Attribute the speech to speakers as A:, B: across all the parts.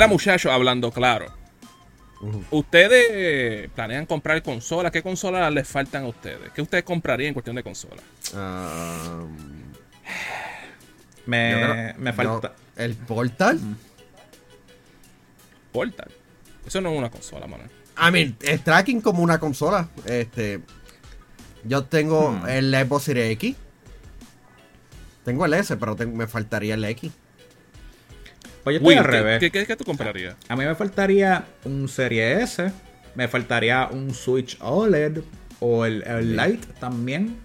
A: Mira, muchachos, hablando claro. ¿Ustedes planean comprar consolas? ¿Qué consolas les faltan a ustedes? ¿Qué ustedes comprarían en cuestión de consolas?
B: Me,
C: creo-
B: me falta.
C: yo- el Portal.
A: Portal. Eso no es una consola, mano.
C: I mean, el tracking como una consola. Este. Yo tengo
B: Hmm.
C: el Xbox Series X. Tengo el S, pero tengo- me faltaría el X.
B: Pues yo estoy
A: Will,
B: al
A: ¿qué,
B: revés.
A: qué, qué- qué tú comprarías?
B: A mí me faltaría un Serie S. Me faltaría un Switch OLED. O el, el Lite también.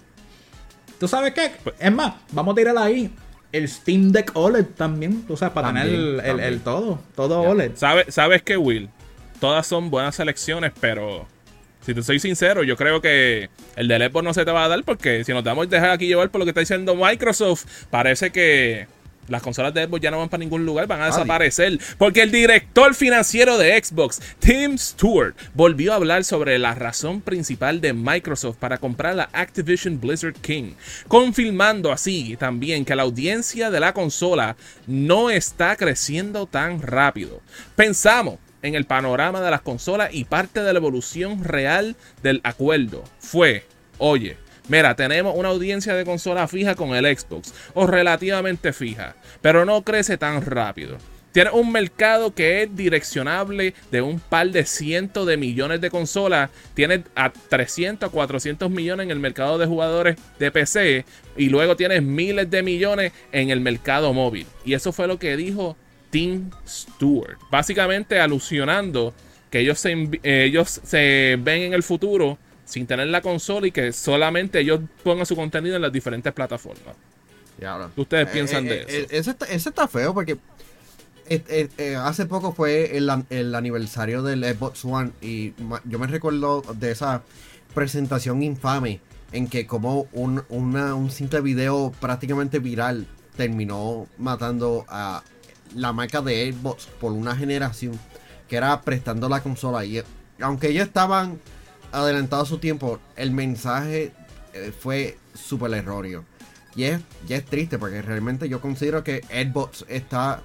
B: ¿Tú sabes qué? Es más, vamos a tirar ahí. El Steam Deck OLED también. Tú sabes, para
C: También,
B: tener el, el- todo. Todo. OLED.
A: ¿Sabe- ¿Sabes qué, Will? Todas son buenas selecciones, pero si te soy sincero, yo creo que el del Xbox no se te va a dar porque si nos damos dejar aquí llevar por lo que está diciendo Microsoft, parece que las consolas de Xbox ya no van para ningún lugar, van a desaparecer. Porque el director financiero de Xbox, Tim Stewart, volvió a hablar sobre la razón principal de Microsoft para comprar la Activision Blizzard King, confirmando así también que la audiencia de la consola no está creciendo tan rápido. Pensamos en el panorama de las consolas y parte de la evolución real del acuerdo fue, oye, Mira, tenemos una audiencia de consola fija con el Xbox, o relativamente fija, pero no crece tan rápido. Tiene un mercado que es direccionable de un par de cientos de millones de consolas. Tiene a 300 a 400 millones en el mercado de jugadores de PC. Y luego tienes miles de millones en el mercado móvil. Y eso fue lo que dijo Tim Stewart. Básicamente alusionando que ellos se, eh, ellos se ven en el futuro sin tener la consola y que solamente ellos pongan su contenido en las diferentes plataformas.
C: Y ahora-
A: ¿Qué ustedes piensan de eso?
C: eh, Ese está, ese está feo porque eh, eh, eh, hace poco fue el, an- el aniversario del Xbox One y yo me recuerdo de esa presentación infame en que como un, una- un simple video prácticamente viral terminó matando a la marca de Xbox por una generación que era prestando la consola y eh, aunque ellos estaban adelantados a su tiempo, el mensaje eh, fue súper erróneo. Y es, ya es triste porque realmente yo considero que Xbox está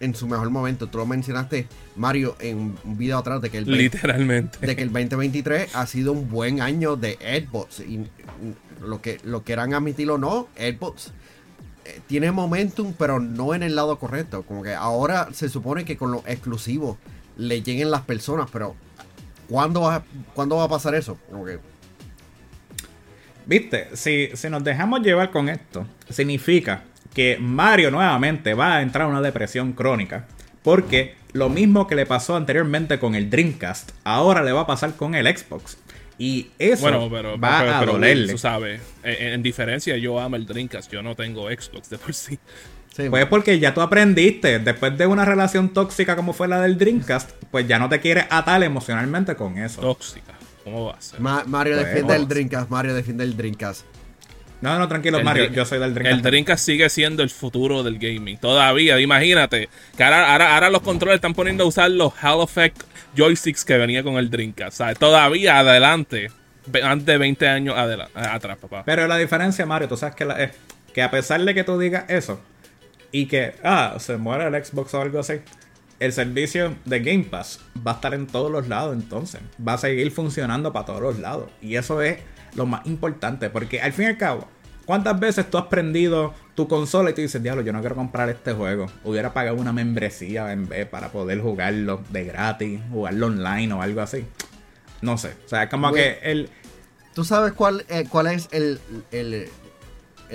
C: en su mejor momento. Tú lo mencionaste, Mario, en un video atrás de que el,
A: Literalmente.
C: de que el 2023 ha sido un buen año de Xbox. Y mm, lo que lo quieran admitir o no, Xbox eh, tiene momentum, pero no en el lado correcto. Como que ahora se supone que con los exclusivos le lleguen las personas, pero ¿cuándo va, ¿cuándo va a pasar eso? Como que,
B: Viste, si, si nos dejamos llevar con esto, significa que Mario nuevamente va a entrar en una depresión crónica. Porque lo mismo que le pasó anteriormente con el Dreamcast, ahora le va a pasar con el Xbox. Y eso
A: Bueno, pero,
B: va
A: pero-
B: a
A: pero,
B: dolerle.
A: tú sabes, en, en diferencia yo amo el Dreamcast, yo no tengo Xbox de por sí.
C: Sí,
B: Pues porque ya tú aprendiste, después de una relación tóxica como fue la del Dreamcast, pues ya no te quieres atar emocionalmente con eso.
A: Tóxica. ¿Cómo va a ser?
C: Ma- Mario
B: Pues,
C: defiende el. Dreamcast, Mario defiende el Dreamcast.
B: No, no, tranquilo,
A: El
B: Mario, yo soy del Dreamcast.
A: El Dreamcast sigue siendo el futuro del gaming. Todavía, imagínate. Que ahora, ahora, ahora los controles están poniendo a usar los Hall Effect joysticks que venía con el Dreamcast. ¿sabes? Todavía adelante. Antes de 20 años atrás, papá.
B: Pero la diferencia, Mario, tú sabes que, la- es que a pesar de que tú digas eso y que, ah, se muere el Xbox o algo así, el servicio de Game Pass va a estar en todos los lados entonces. Va a seguir funcionando para todos los lados. Y eso es lo más importante, porque al fin y al cabo, ¿cuántas veces tú has prendido tu consola y tú dices, diablo, yo no quiero comprar este juego? Hubiera pagado una membresía en vez para poder jugarlo de gratis, jugarlo online o algo así. No sé, o sea, como que el...
C: ¿Tú sabes cuál, eh, cuál es el-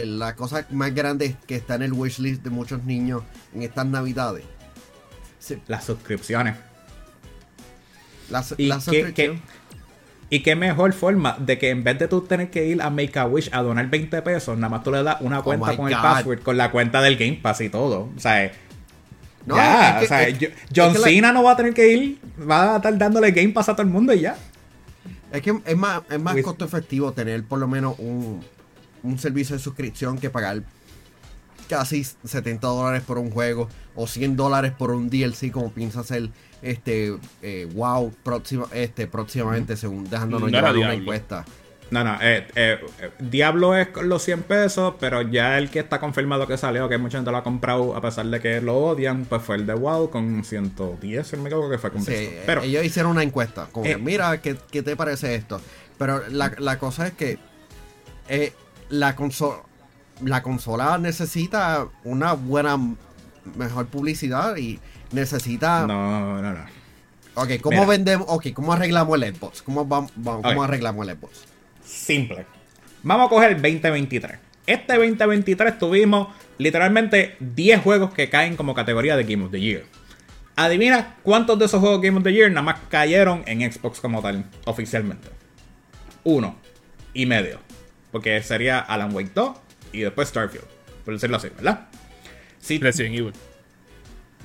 C: la cosa más grande que está en el wishlist de muchos niños en estas navidades? Sí,
B: las suscripciones.
C: la, su-
B: Y qué- y qué mejor forma de que en vez de tú tener que ir a Make a Wish a donar 20 pesos, nada más tú le das una cuenta
C: Oh my
B: con el password, con la cuenta del Game Pass y todo. O sea,
C: No,
B: ya,
C: es que-
B: o sea,
C: es-
B: yo-
C: es
B: John
C: la-
B: Cena no va a tener que ir, va a estar dándole Game Pass a todo el mundo y ya.
C: Es que es más, es más
B: With-
C: costo efectivo tener por lo menos un, un servicio de suscripción que pagar casi 70 dólares por un juego o 100 dólares por un DLC como piensa hacer este eh, wow próxima, este próximamente según dejándonos
A: No
C: llevar una encuesta
B: No, no, eh, eh, Diablo es los 100 pesos, pero ya el que está confirmado que salió, que mucha gente lo ha comprado a pesar de que lo odian, pues fue el de WoW con 110, si no me equivoco que fue con
C: Sí.
B: Pero
C: ellos hicieron una encuesta. Como que, mira, ¿qué, qué te parece esto? Pero la, la cosa es que la, consola, la consola necesita una buena, mejor publicidad y necesita...
B: no, no, no.
C: Ok, ¿cómo
B: Mira.
C: vendemos? Ok, ¿cómo arreglamos el Xbox? ¿Cómo, vamos, vamos- cómo arreglamos el Xbox?
B: Simple. Vamos a coger el 2023. Este 2023 tuvimos literalmente 10 juegos que caen como categoría de Game of the Year. Adivina cuántos de esos juegos Game of the Year nada más cayeron en Xbox como tal, oficialmente. Uno y medio. Porque sería Alan Wake 2 y después Starfield. Por decirlo así, ¿verdad? Si
A: Resident Evil.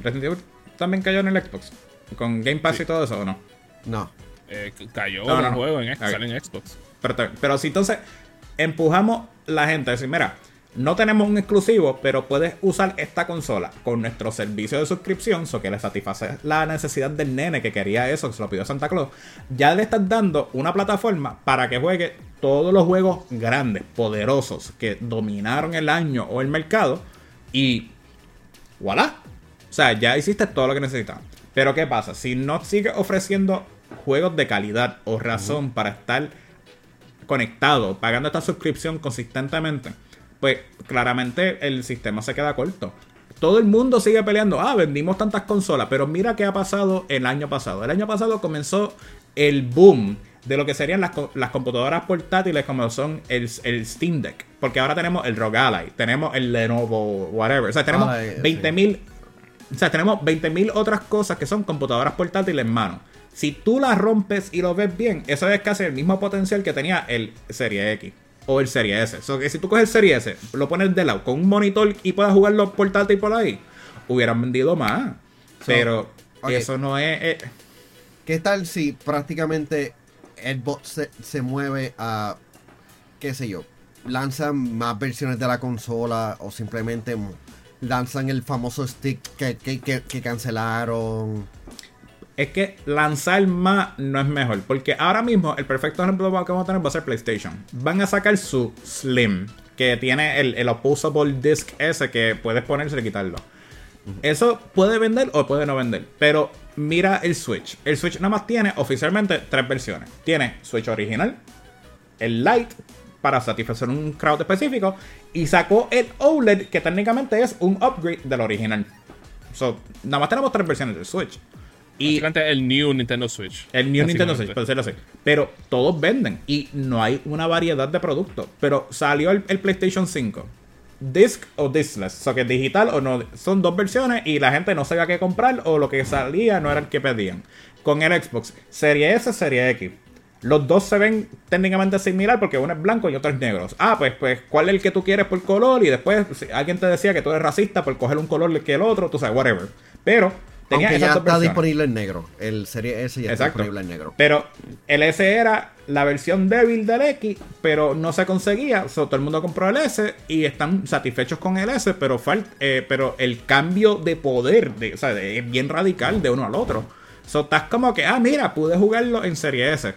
B: Resident Evil también cayó en el Xbox. Con Game Pass
A: Sí.
B: y todo eso, ¿o no?
C: No.
A: Eh, cayó
B: No, no,
A: el
B: no.
A: juego en,
B: Ok.
A: sale en Xbox.
B: Pero, pero si entonces empujamos la gente a decir, mira, no tenemos un exclusivo, pero puedes usar esta consola con nuestro servicio de suscripción, so que le satisface la necesidad del nene que quería eso, que se lo pidió Santa Claus. Ya le estás dando una plataforma para que juegue todos los juegos grandes, poderosos, que dominaron el año o el mercado. Y voilà. O sea, ya hiciste todo lo que necesitabas. Pero ¿qué pasa? Si no sigues ofreciendo juegos de calidad o razón para estar conectado, pagando esta suscripción consistentemente, pues claramente el sistema se queda corto. Todo el mundo sigue peleando, ah, vendimos tantas consolas, pero mira qué ha pasado el año pasado. El año pasado comenzó el boom de lo que serían las, las computadoras portátiles como son el, el Steam Deck. Porque ahora tenemos el ROG Ally, tenemos el Lenovo, whatever. O sea, tenemos
C: sí.
B: 20.000 o sea, tenemos 20.000 otras cosas que son computadoras portátiles en mano. Si tú las rompes y lo ves bien, eso es casi el mismo potencial que tenía el Serie X o el Serie S. So que si tú coges el Serie S, lo pones de lado con un monitor y puedas jugarlo portátil por ahí, hubieran vendido más. Pero eso no es. eh,
C: ¿Qué tal si prácticamente Xbox se, se mueve a, qué sé yo, lanzan más versiones de la consola o simplemente lanzan el famoso stick que, que, que- que cancelaron?
B: Es que lanzar más no es mejor. Porque ahora mismo el perfecto ejemplo que vamos a tener va a ser PlayStation. Van a sacar su Slim, que tiene el, el opposable disc ese que puedes ponerse y quitarlo. Eso puede vender o puede no vender. Pero mira el Switch. El Switch nada más tiene oficialmente tres versiones. Tiene Switch original, el Lite para satisfacer un crowd específico y sacó el OLED que técnicamente es un upgrade del original. So, nada más tenemos tres versiones del Switch. Y
A: el New Nintendo Switch.
B: el New Nintendo Switch,
A: Básicamente.
B: por decirlo así. Pero todos venden y no hay una variedad de productos. Pero salió el, el PlayStation 5. Disc o discless. O sea, que digital o no. Son dos versiones y la gente no sabía qué comprar o lo que salía no era el que pedían. Con el Xbox, Serie S, Serie X. Los dos se ven técnicamente similar porque uno es blanco y otro es negro. Ah, pues, pues, ¿cuál es el que tú quieres por color? Y después si alguien te decía que tú eres racista por coger un color que el otro, tú sabes, whatever. Pero tenía
C: Aunque
B: esas
C: ya está disponible en negro. El Serie S ya está
B: Exacto.
C: disponible en negro.
B: Pero el S era la versión débil del X, pero no se conseguía. Todo el mundo compró el S y están satisfechos con el S, pero, fal- eh, pero el cambio de poder de, o sea, de- es bien radical de uno al otro. So, estás como que, ah, mira, pude jugarlo en Serie S.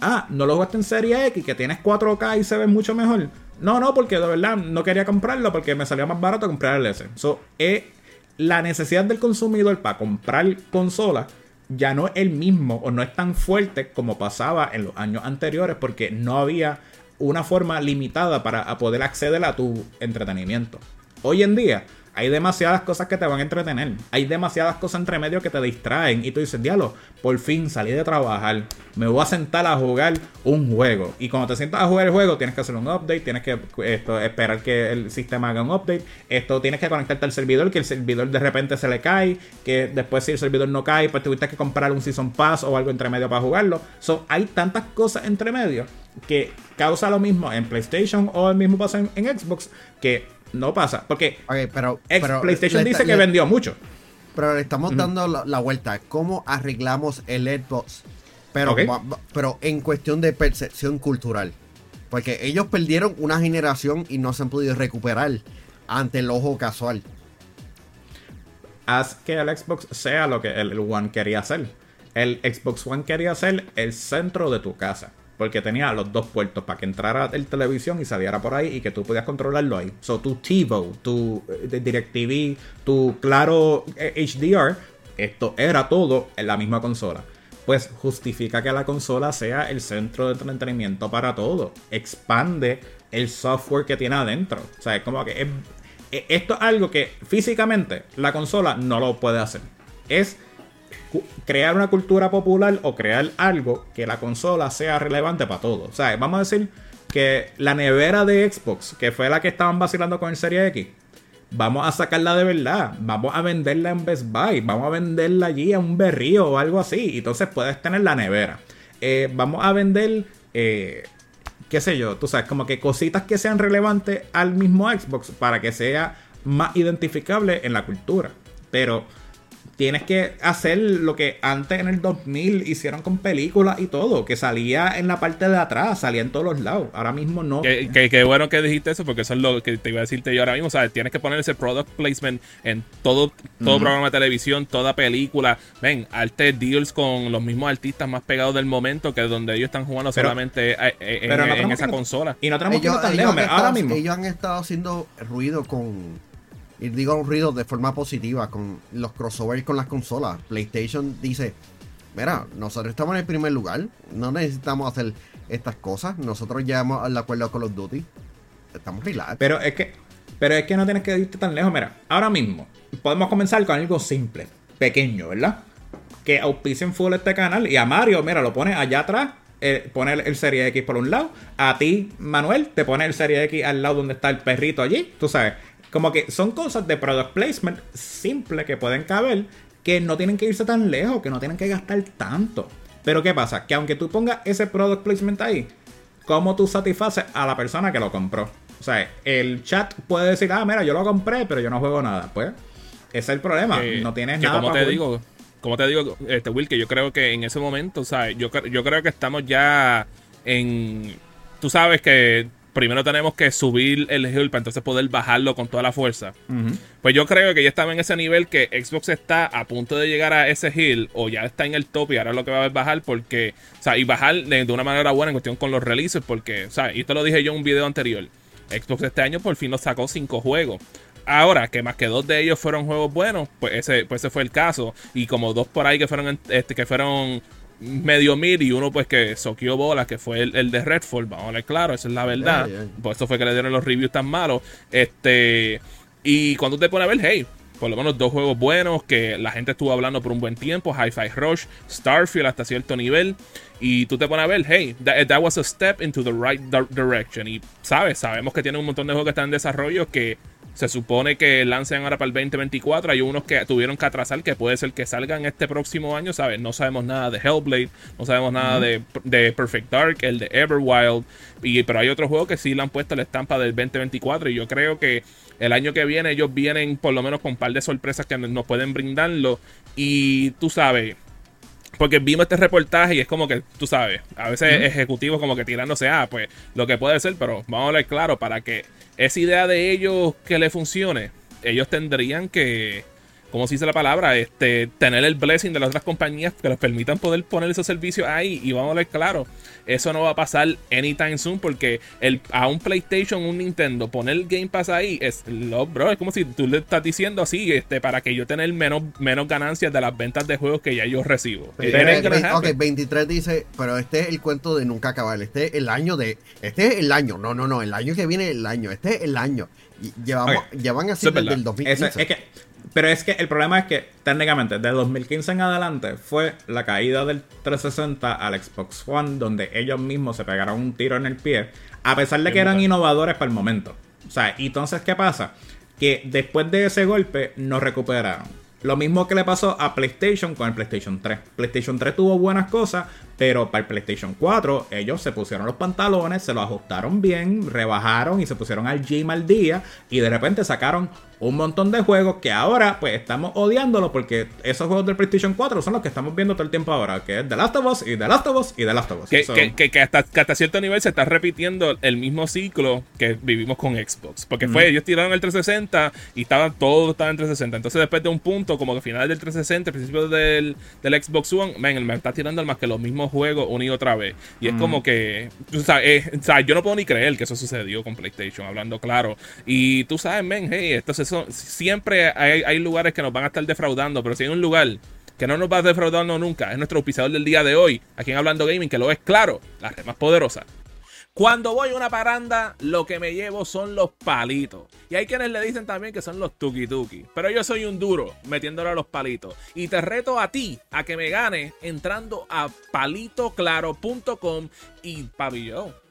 B: Ah, no lo jugaste en Serie X, que tienes 4K y se ve mucho mejor. No, no, porque de verdad no quería comprarlo porque me salió más barato comprar el S. So, eh, la necesidad del consumidor para comprar consolas ya no es el mismo o no es tan fuerte como pasaba en los años anteriores porque no había una forma limitada para poder acceder a tu entretenimiento. Hoy en día hay demasiadas cosas que te van a entretener. Hay demasiadas cosas entre medio que te distraen. Y tú dices, diablo, por fin salí de trabajar. Me voy a sentar a jugar un juego. Y cuando te sientas a jugar el juego, tienes que hacer un update. Tienes que esto, esperar que el sistema haga un update. Esto tienes que conectarte al servidor. Que el servidor de repente se le cae. Que después, si el servidor no cae, pues tuviste que comprar un Season Pass o algo entre medio para jugarlo. Hay tantas cosas entre medio que causa lo mismo en PlayStation o el mismo pasa en, en Xbox que no pasa. Porque
C: Ok, pero, pero
B: PlayStation dice que
C: le-
B: vendió mucho.
C: Pero le estamos dando la, la vuelta. ¿Cómo arreglamos el Xbox? Pero, pero en cuestión de percepción cultural. Porque ellos perdieron una generación y no se han podido recuperar ante el ojo casual.
B: Haz que el Xbox sea lo que el, el One quería hacer. El Xbox One quería ser el centro de tu casa. Porque tenía los dos puertos para que entrara el televisión y saliera por ahí y que tú podías controlarlo ahí. So, tu TiVo, tu eh, DirecTV, tu Claro HDR, esto era todo en la misma consola. Pues justifica que la consola sea el centro de entretenimiento para todo. Expande el software que tiene adentro. O sea, es como que es, esto es algo que físicamente la consola no lo puede hacer. Es crear una cultura popular o crear algo que la consola sea relevante para todo. O sea, vamos a decir que la nevera de Xbox, que fue la que estaban vacilando con el Serie X, vamos a sacarla de verdad, vamos a venderla en Best Buy, vamos a venderla allí a un berrío o algo así. Entonces puedes tener la nevera. Eh, vamos a vender, eh, qué sé yo, tú sabes, como que cositas que sean relevantes al mismo Xbox para que sea más identificable en la cultura. Pero tienes que hacer lo que antes en el 2000 hicieron con películas y todo, que salía en la parte de atrás, salía en todos los lados. Ahora mismo no.
A: Qué bueno que dijiste eso, porque eso es lo que te iba a decirte yo ahora mismo. O sea, tienes que poner ese product placement en todo, todo programa de televisión, toda película. Ven, arte deals con los mismos artistas más pegados del momento, que es donde ellos están jugando solamente eh, eh, en, esa consola.
C: Y no tenemos ellos, que ahora mismo. Ellos han estado haciendo ruido con y digo un ruido de forma positiva con los crossovers con las consolas. PlayStation dice, mira, nosotros estamos en el primer lugar, no necesitamos hacer estas cosas, nosotros llevamos al acuerdo con los Duty, estamos relax.
B: Pero es que, pero es que no tienes que irte tan lejos, mira, ahora mismo podemos comenzar con algo simple, pequeño, ¿verdad? Que auspicien full este canal y a Mario, mira, lo pone allá atrás eh, pone el Serie X por un lado. A ti, Manuel, te pone el Serie X al lado donde está el perrito allí. Tú sabes, como que son cosas de product placement simple que pueden caber, que no tienen que irse tan lejos, que no tienen que gastar tanto. Pero ¿qué pasa? Que aunque tú pongas ese product placement ahí, ¿cómo tú satisfaces a la persona que lo compró? O sea, el chat puede decir, ah, mira, yo lo compré, pero yo no juego nada. Pues, ese es el problema. no tienes nada.
A: Como te digo, como te digo, este Will, que yo creo que en ese momento, o sea, yo, yo creo que estamos ya en. Tú sabes que primero tenemos que subir el hill para entonces poder bajarlo con toda la fuerza. Pues yo creo que ya estaba en ese nivel que Xbox está a punto de llegar a ese hill o ya está en el top y ahora lo que va a bajar porque, o sea, y bajar de, una manera buena en cuestión con los releases porque, o sea, y esto lo dije yo en un video anterior. Xbox este año por fin nos sacó cinco juegos. Ahora, que más que dos de ellos fueron juegos buenos, pues ese, pues ese fue el caso. Y como dos por ahí que fueron, este, que fueron medio mil y uno pues que soqueó bolas, que fue el, de Redfall, vamos a ver claro, esa es la verdad. Por eso fue que le dieron los reviews tan malos. Este, y cuando te pones a ver, hey, por lo menos dos juegos buenos que la gente estuvo hablando por un buen tiempo, Hi-Fi Rush, Starfield hasta cierto nivel, y tú te pones a ver, hey, that, was a step into the right direction. Y sabes, sabemos que tiene un montón de juegos que están en desarrollo que se supone que lancen ahora para el 2024. Hay unos que tuvieron que atrasar, que puede ser que salgan este próximo año, ¿sabes? No sabemos nada de Hellblade, no sabemos nada de, Perfect Dark, el de Everwild. Y, pero hay otros juegos que sí le han puesto la estampa del 2024. Y yo creo que el año que viene ellos vienen por lo menos con un par de sorpresas que nos pueden brindarlo. Y tú sabes, porque vimos este reportaje y es como que, tú sabes, a veces ejecutivos como que tirándose, ah, pues lo que puede ser, pero vamos a hablar claro, para que esa idea de ellos que le funcione, ellos tendrían que, como se dice la palabra, este, tener el blessing de las otras compañías que les permitan poder poner esos servicios ahí. Y vamos a ver claro, eso no va a pasar anytime soon porque el, a un PlayStation, un Nintendo, poner el Game Pass ahí es, lo, bro, es como si tú le estás diciendo así, este, para que yo tener menos, menos ganancias de las ventas de juegos que ya yo recibo.
C: ok, 23 dice, pero este es el cuento de nunca acabar. Este es el año de. Este es el año. No, no, no. El año que viene el año. Este es el año. Llevamos, Llevan así desde el 2015.
B: es que pero es que el problema es que técnicamente de 2015 en adelante fue la caída del 360 al Xbox One donde ellos mismos se pegaron un tiro en el pie a pesar de que eran innovadores para el momento. O sea, y entonces ¿qué pasa? Que después de ese golpe nos recuperaron. Lo mismo que le pasó a PlayStation con el PlayStation 3. PlayStation 3 tuvo buenas cosas, pero para el PlayStation 4 ellos se pusieron los pantalones, se lo ajustaron bien, rebajaron y se pusieron al gym al día y de repente sacaron un montón de juegos que ahora pues estamos odiándolo porque esos juegos del PlayStation 4 son los que estamos viendo todo el tiempo ahora, que es The Last of Us y The Last of Us y The Last of Us.
A: Que, hasta, cierto nivel se está repitiendo el mismo ciclo que vivimos con Xbox. Porque fue, ellos tiraron el 360 y estaban todos estaban en 360. Entonces después de un punto, como que finales del 360, principios del, del Xbox One, ven, me está tirando más que los mismos juegos una y otra vez. Y es como que, o sea, eh, o sea, yo no puedo ni creer que eso sucedió con PlayStation, hablando claro. Y tú sabes, men, hey, entonces siempre hay, hay lugares que nos van a estar defraudando, pero si hay un lugar que no nos va a defraudando nunca, es nuestro auspiciador del día de hoy, aquí en Hablando Gaming, que lo es claro, la red más poderosa. Cuando voy a una paranda, lo que me llevo son los palitos. Y hay quienes le dicen también que son los tuki tuki. Pero yo soy un duro metiéndole a los palitos. Y te reto a ti a que me gane entrando a palitoclaro.com y pabellón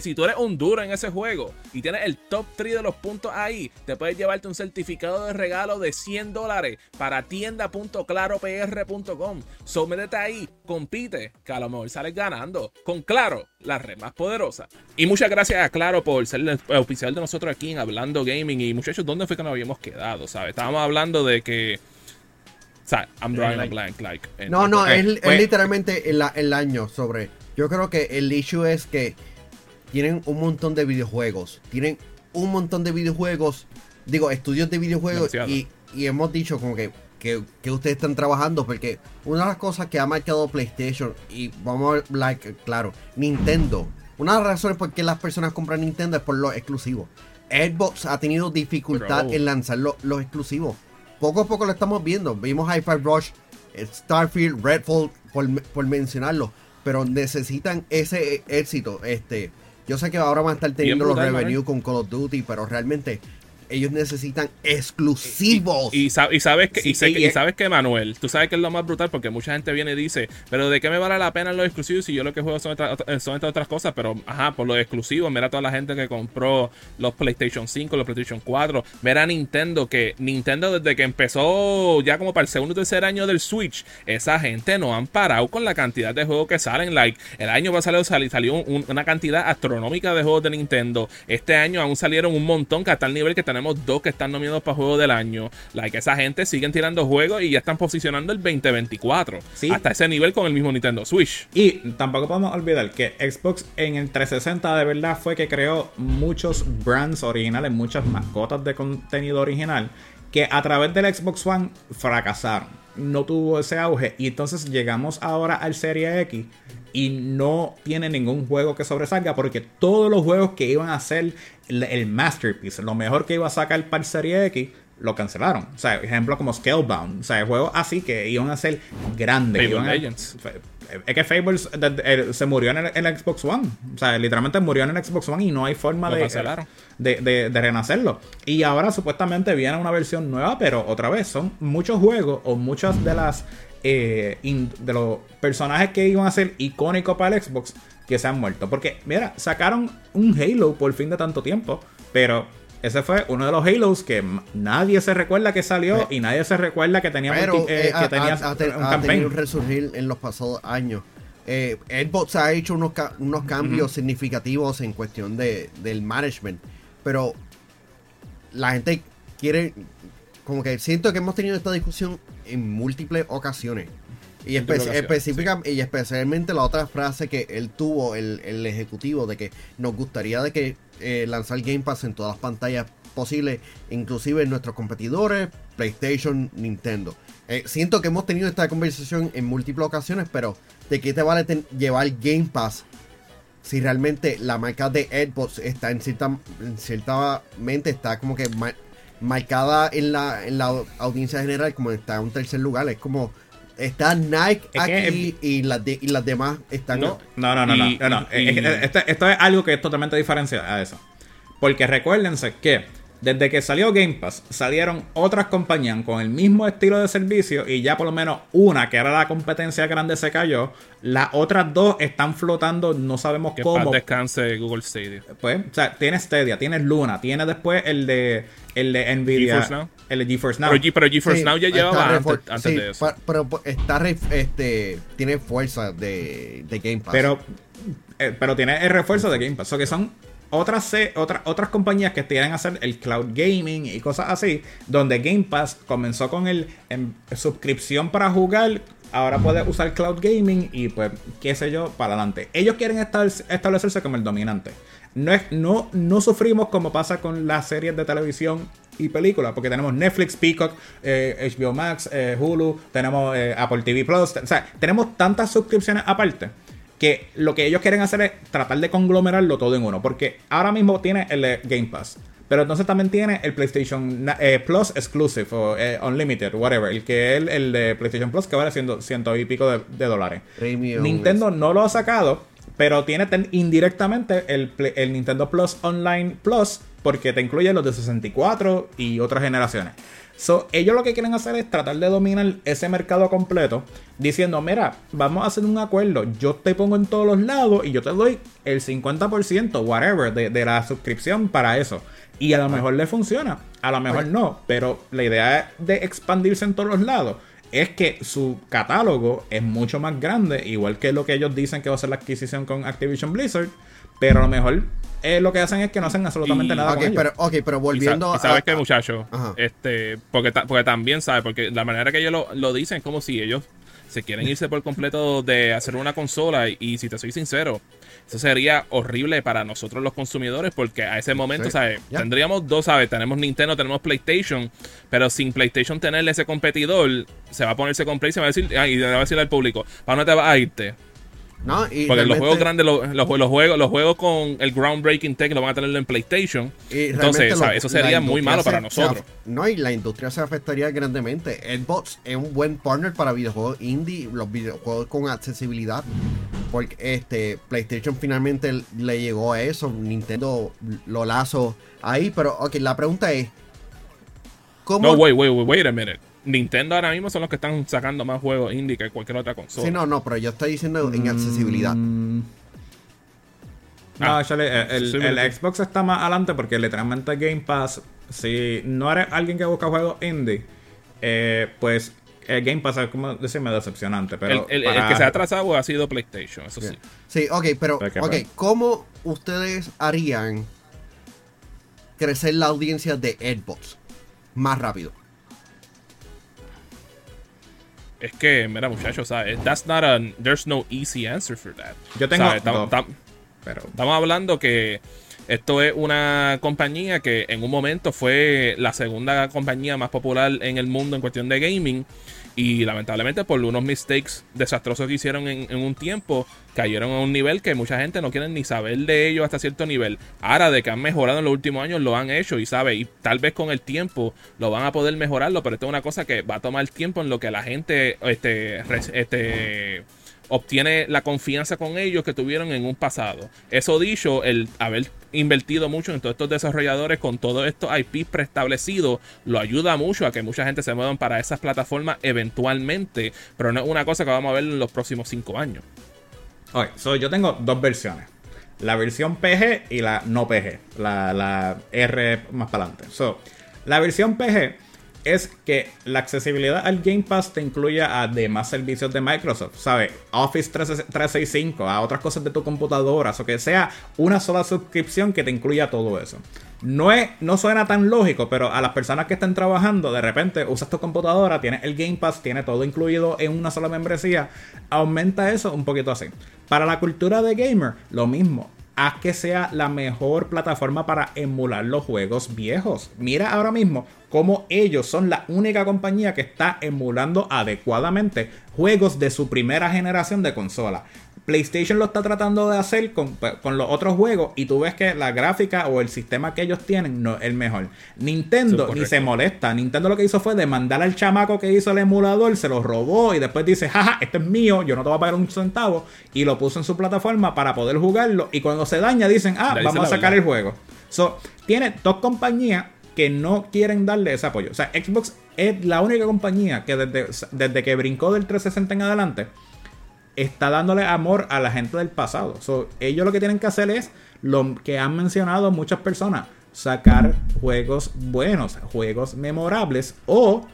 A: si tú eres un duro en ese juego y tienes el top 3 de los puntos ahí, te puedes llevarte un certificado de regalo de 100 dólares para tienda.claropr.com. So, métete ahí, compite, que a lo mejor sales ganando. Con Claro, la red más poderosa. Y muchas gracias a Claro por ser el oficial de nosotros aquí en Hablando Gaming. Y muchachos, ¿dónde fue que nos habíamos quedado? ¿Sabes? Estábamos hablando de que. O sea, I'm drawing a blank, like.
C: No, no, es, literalmente el, el año sobre. Yo creo que el issue es que tienen un montón de videojuegos. Tienen un montón de videojuegos. Digo, estudios de videojuegos. Y, hemos dicho como que, que, ustedes están trabajando. Porque una de las cosas que ha marcado PlayStation. Y vamos a hablar, claro, Nintendo. Una de las razones por qué las personas compran Nintendo es por los exclusivos. Xbox ha tenido dificultad en lanzar los exclusivos. Poco a poco lo estamos viendo. Vimos Hi-Fi Rush, Starfield, Redfall, por, por mencionarlo. Pero necesitan ese éxito. Este yo sé que ahora van a estar teniendo los revenue con Call of Duty, pero realmente ellos necesitan exclusivos.
A: Y, sabes que, y, sabes que, Manuel, tú sabes que es lo más brutal porque mucha gente viene y dice, pero ¿de qué me vale la pena los exclusivos si yo lo que juego son, son estas otras cosas? Pero, ajá, por los exclusivos, mira toda la gente que compró los PlayStation 5, los PlayStation 4, mira Nintendo, que Nintendo desde que empezó ya como para el segundo o tercer año del Switch, esa gente no han parado con la cantidad de juegos que salen. Like, el año pasado salió, salió una cantidad astronómica de juegos de Nintendo. Este año aún salieron un montón que hasta el nivel que tenemos dos que están nominados para juego del año. Like, esa gente siguen tirando juegos y ya están posicionando el 2024. Hasta ese nivel con el mismo Nintendo Switch.
B: Y tampoco podemos olvidar que Xbox en el 360 de verdad fue que creó muchos brands originales, muchas mascotas de contenido original que a través del Xbox One fracasaron. No tuvo ese auge. Y entonces llegamos ahora al Serie X y no tiene ningún juego que sobresalga porque todos los juegos que iban a ser el, masterpiece, lo mejor que iba a sacar para el Serie X, lo cancelaron. O sea, ejemplo como Scalebound. O sea, juegos así que iban a ser grandes. Legends. es que Fables se murió en el, Xbox One. O sea, literalmente murió en el Xbox One y no hay forma de, de, de, renacerlo. Y ahora supuestamente viene una versión nueva, pero otra vez son muchos juegos o muchas de las eh, de los personajes que iban a ser icónicos para el Xbox que se han muerto. Porque, mira, sacaron un Halo por fin de tanto tiempo, pero ese fue uno de los Halos que nadie se recuerda que salió y nadie se recuerda que tenía,
C: pero, eh, eh, que tenía un tenido un resurgir en los pasados años. Eh, Xbox ha hecho unos, unos cambios significativos en cuestión de, del management, pero la gente quiere, como que siento que hemos tenido esta discusión en múltiples ocasiones. Y, y especialmente la otra frase que él tuvo, el, ejecutivo, de que nos gustaría de que eh, lanzar Game Pass en todas las pantallas posibles, inclusive en nuestros competidores, PlayStation, Nintendo. Eh, siento que hemos tenido esta conversación en múltiples ocasiones, pero ¿de qué te vale llevar Game Pass si realmente la marca de Xbox está en cierta, en cierta mente, está como que marcada en la, en la audiencia general como está en un tercer lugar? Es como Está Nike aquí y, las y las demás están.
B: No, no, no, no. no, esto, esto, es algo que es totalmente diferente a eso. Porque recuérdense que desde que salió Game Pass, salieron otras compañías con el mismo estilo de servicio y ya por lo menos una, que era la competencia grande, se cayó. Las otras dos están flotando, no sabemos que cómo.
A: descanse Google Stadia.
B: Pues, o sea, tienes Stadia, tienes Luna, tienes después el de el de Nvidia.
A: Now.
B: El de GeForce Now.
A: Pero, GeForce Now ya llevaba antes, de eso.
C: Pero, está este, tiene fuerza de, de Game Pass.
B: Pero, eh, pero tiene el refuerzo de Game Pass. O que son otras, otras, otras compañías que quieren hacer el cloud gaming y cosas así, donde Game Pass comenzó con el suscripción para jugar ahora puedes usar cloud gaming y pues, qué sé yo, para adelante. Ellos quieren establecerse como el dominante. No, es, no, no sufrimos como pasa con las series de televisión y películas, porque tenemos Netflix, Peacock, HBO eh, Max, eh, Hulu, tenemos eh, Apple TV Plus, o sea, tenemos tantas suscripciones aparte que lo que ellos quieren hacer es tratar de conglomerarlo todo en uno, porque ahora mismo tiene el Game Pass. Pero entonces también tiene el PlayStation Plus Exclusive o Unlimited, whatever. El que es el, de PlayStation Plus que vale siendo ciento y pico de, dólares. Nintendo no lo ha sacado, pero tiene indirectamente el, el Nintendo Plus Online Plus porque te incluye los de 64 y otras generaciones. So, ellos lo que quieren hacer es tratar de dominar ese mercado completo, diciendo, mira, vamos a hacer un acuerdo, yo te pongo en todos los lados y yo te doy el 50%, whatever, de, la suscripción para eso. Y a lo mejor le funciona, a lo mejor no, pero la idea de expandirse en todos los lados es que su catálogo es mucho más grande, igual que lo que ellos dicen que va a ser la adquisición con Activision Blizzard, pero a lo mejor eh, lo que hacen es que no hacen absolutamente nada.
C: con pero, ok, pero volviendo
A: a. ¿Sabes qué, muchacho? Este, porque, porque también, ¿sabes? Porque la manera que ellos lo, lo dicen es como si ellos se quieren irse por completo de hacer una consola. Y, si te soy sincero, eso sería horrible para nosotros los consumidores porque a ese momento, ¿sabes? Tendríamos dos, ¿sabes? Tenemos Nintendo, tenemos PlayStation, pero sin PlayStation tenerle ese competidor, se va a ponerse con Play y se va a decir, y le va a decir al público, ¿para dónde te vas a irte? Porque los juegos grandes, los, los, juegos, los juegos con el groundbreaking tech lo van a tener en PlayStation. Entonces, eso sería muy malo para nosotros.
C: no, y la industria se afectaría grandemente. Xbox es un buen partner para videojuegos indie, los videojuegos con accesibilidad. Porque este PlayStation finalmente le llegó a eso. Nintendo lo lazo ahí. Pero, ok, la pregunta es:
A: ¿Cómo? No, wait, wait, wait, wait a minute. Nintendo ahora mismo son los que están sacando más juegos indie que cualquier otra consola.
C: Sí, no, no, pero yo estoy diciendo en accesibilidad.
B: Mm. No, ah, el, Xbox está más adelante porque literalmente Game Pass, si no eres alguien que busca juegos indie, eh, pues el Game Pass es como decirme decepcionante. Pero
A: el, que se ha atrasado ha sido PlayStation, eso sí.
C: Sí, ok, pero okay, ¿cómo ustedes harían crecer la audiencia de Xbox más rápido?
A: Es que, mira, muchachos, ¿sabes? That's not a. There's no easy answer for that.
B: Yo tengo.
A: pero... Estamos hablando que esto es una compañía que en un momento fue la segunda compañía más popular en el mundo en cuestión de gaming. Y lamentablemente por unos mistakes desastrosos que hicieron en, un tiempo, cayeron a un nivel que mucha gente no quiere ni saber de ellos hasta cierto nivel. Ahora de que han mejorado en los últimos años, lo han hecho y sabe, y tal vez con el tiempo lo van a poder mejorarlo, pero esto es una cosa que va a tomar tiempo en lo que la gente este, este obtiene la confianza con ellos que tuvieron en un pasado. Eso dicho, el haber invertido mucho en todos estos desarrolladores con todos estos IP preestablecidos lo ayuda mucho a que mucha gente se mueva para esas plataformas eventualmente, pero no es una cosa que vamos a ver en los próximos cinco años.
B: Ok, so yo tengo dos versiones. La versión PG y la no PG. La, la R más para adelante. So, la versión PG es que la accesibilidad al Game Pass te incluya a demás servicios de Microsoft, ¿sabes? Office 365, a otras cosas de tu computadora, o que sea una sola suscripción que te incluya todo eso. No, es, no suena tan lógico, pero a las personas que están trabajando, de repente usas tu computadora, tienes el Game Pass, tiene todo incluido en una sola membresía, aumenta eso un poquito así. Para la cultura de gamer, lo mismo haz que sea la mejor plataforma para emular los juegos viejos. Mira ahora mismo cómo ellos son la única compañía que está emulando adecuadamente juegos de su primera generación de consola. PlayStation lo está tratando de hacer con, los otros juegos y tú ves que la gráfica o el sistema que ellos tienen no es el mejor. Nintendo ni se molesta. Nintendo lo que hizo fue demandar al chamaco que hizo el emulador, se lo robó y después dice, jaja, esto es mío, yo no te voy a pagar un centavo y lo puso en su plataforma para poder jugarlo y cuando se daña dicen, ah, vamos a sacar el juego. So, tiene dos compañías que no quieren darle ese apoyo. O sea, Xbox es la única compañía que desde, desde que brincó del 360 en adelante está dándole amor a la gente del pasado. ellos lo que tienen que hacer es lo que han mencionado muchas personas, sacar juegos buenos, juegos memorables o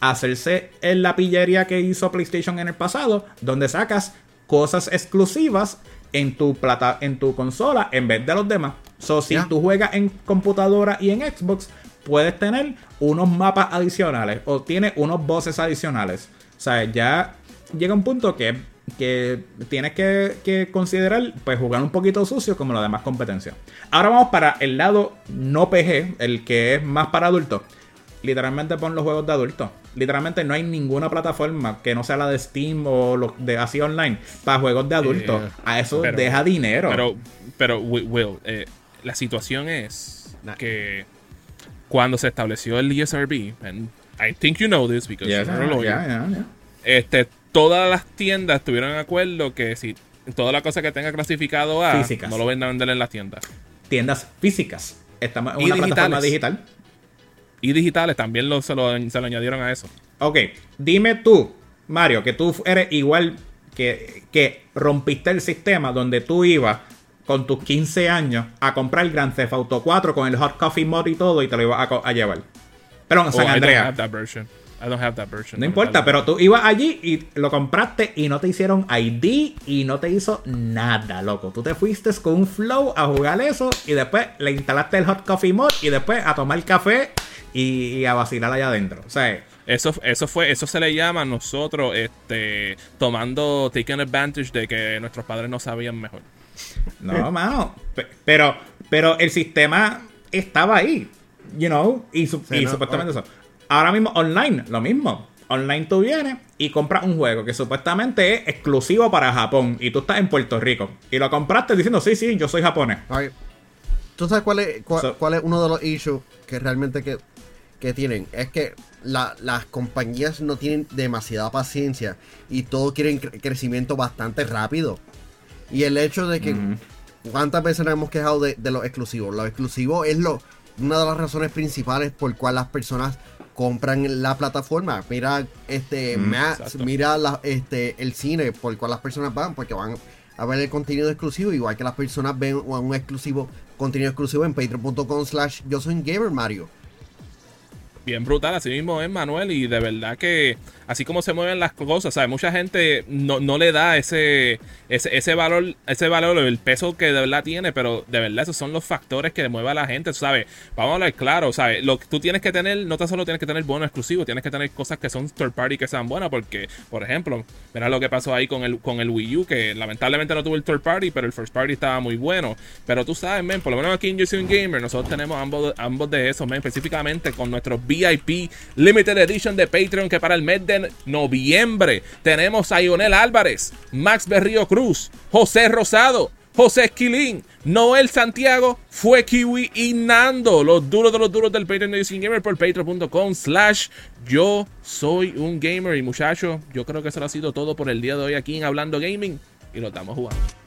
B: hacerse en la pillería que hizo PlayStation en el pasado, donde sacas cosas exclusivas en tu plata, en tu consola en vez de los demás. So, si tú juegas en computadora y en Xbox, puedes tener unos mapas adicionales o tienes unos bosses adicionales. O sea, ya llega un punto que, que tienes que, que considerar pues jugar un poquito sucio como la demás competencia. Ahora vamos para el lado no PG, el que es más para adultos. Literalmente pon los juegos de adultos. Literalmente no hay ninguna plataforma que no sea la de Steam o lo de así online para juegos de adultos.
A: Eh,
B: A eso
A: pero-
B: deja dinero.
A: Pero, pero Wi- Will, eh, la situación es que cuando se estableció el ESRB, and I think you know this because you're a lawyer, este, todas las tiendas estuvieron de acuerdo que si toda la cosa que tenga clasificado A
B: Físicas.
A: no lo vendan a vender en las tiendas.
B: Tiendas físicas. Estamos en una plataforma digital.
A: Y digitales también lo, se, lo, se lo añadieron a eso.
B: Ok, dime tú, Mario, que tú eres igual que, que rompiste el sistema donde tú ibas con tus 15 años a comprar el Grand Theft Auto 4 con el Hot Coffee Mod y todo y te lo ibas a, llevar. Pero en
A: Oh,
B: San Andreas.
A: I don't have that version.
B: No importa, pero tú ibas allí y lo compraste y no te hicieron ID y no te hizo nada, loco. Tú te fuiste con un flow a jugar eso y después le instalaste el Hot Coffee Mod y después a tomar café y, y a vacilar allá adentro. O sea,
A: Eso, eso fue, eso se le llama a nosotros, este, tomando, taking advantage de que nuestros padres no sabían mejor.
B: No, mano. Pe- Pero, pero el sistema estaba ahí. You know. Y, su-
C: Sí,
B: y
C: no,
B: supuestamente
C: oh.
B: eso. Ahora mismo, online, lo mismo. Online tú vienes y compras un juego que supuestamente es exclusivo para Japón. Y tú estás en Puerto Rico. Y lo compraste diciendo, sí, sí, yo soy japonés.
C: Ay, ¿Tú sabes cuál es, cuál,
B: So-
C: cuál es uno de los issues que realmente que, que tienen? Es que la- las compañías no tienen demasiada paciencia y todos quieren cre- crecimiento bastante rápido. Y el hecho de que cuántas veces nos hemos quejado de, de los exclusivos. Los exclusivos es lo, una de las razones principales por cual las personas compran la plataforma. Mira este Max,
A: exacto.
C: mira la- este el cine por el cual las personas van, porque van a ver el contenido exclusivo, igual que las personas ven un exclusivo, contenido exclusivo en patreon.com slash yo soy gamer Mario.
A: Bien brutal, así mismo es Manuel y de verdad que así como se mueven las cosas, ¿sabes? Mucha gente no, no le da ese, ese, ese valor, ese valor, el peso que de verdad tiene, pero de verdad esos son los factores que mueven a la gente, ¿sabes? Vamos a hablar claro, ¿sabes? Lo que tú tienes que tener, no tan solo tienes que tener bonos exclusivos, tienes que tener cosas que son third party que sean buenas, porque, por ejemplo, mira lo que pasó ahí con el, con el Wii U, que lamentablemente no tuvo el third party, pero el first party estaba muy bueno. Pero tú sabes, men, por lo menos aquí en un Gamer, nosotros tenemos ambos, ambos de esos, men, específicamente con nuestros VIP Limited Edition de Patreon, que para el mes de noviembre tenemos a Ionel Álvarez, Max Berrío Cruz, José Rosado. José Esquilín, Noel Santiago, Fue Kiwi y Nando, los duros de los duros del Patreon de Gamer por patreon.com slash yo soy un gamer. Y muchachos, yo creo que eso ha sido todo por el día de hoy aquí en Hablando Gaming y lo estamos jugando.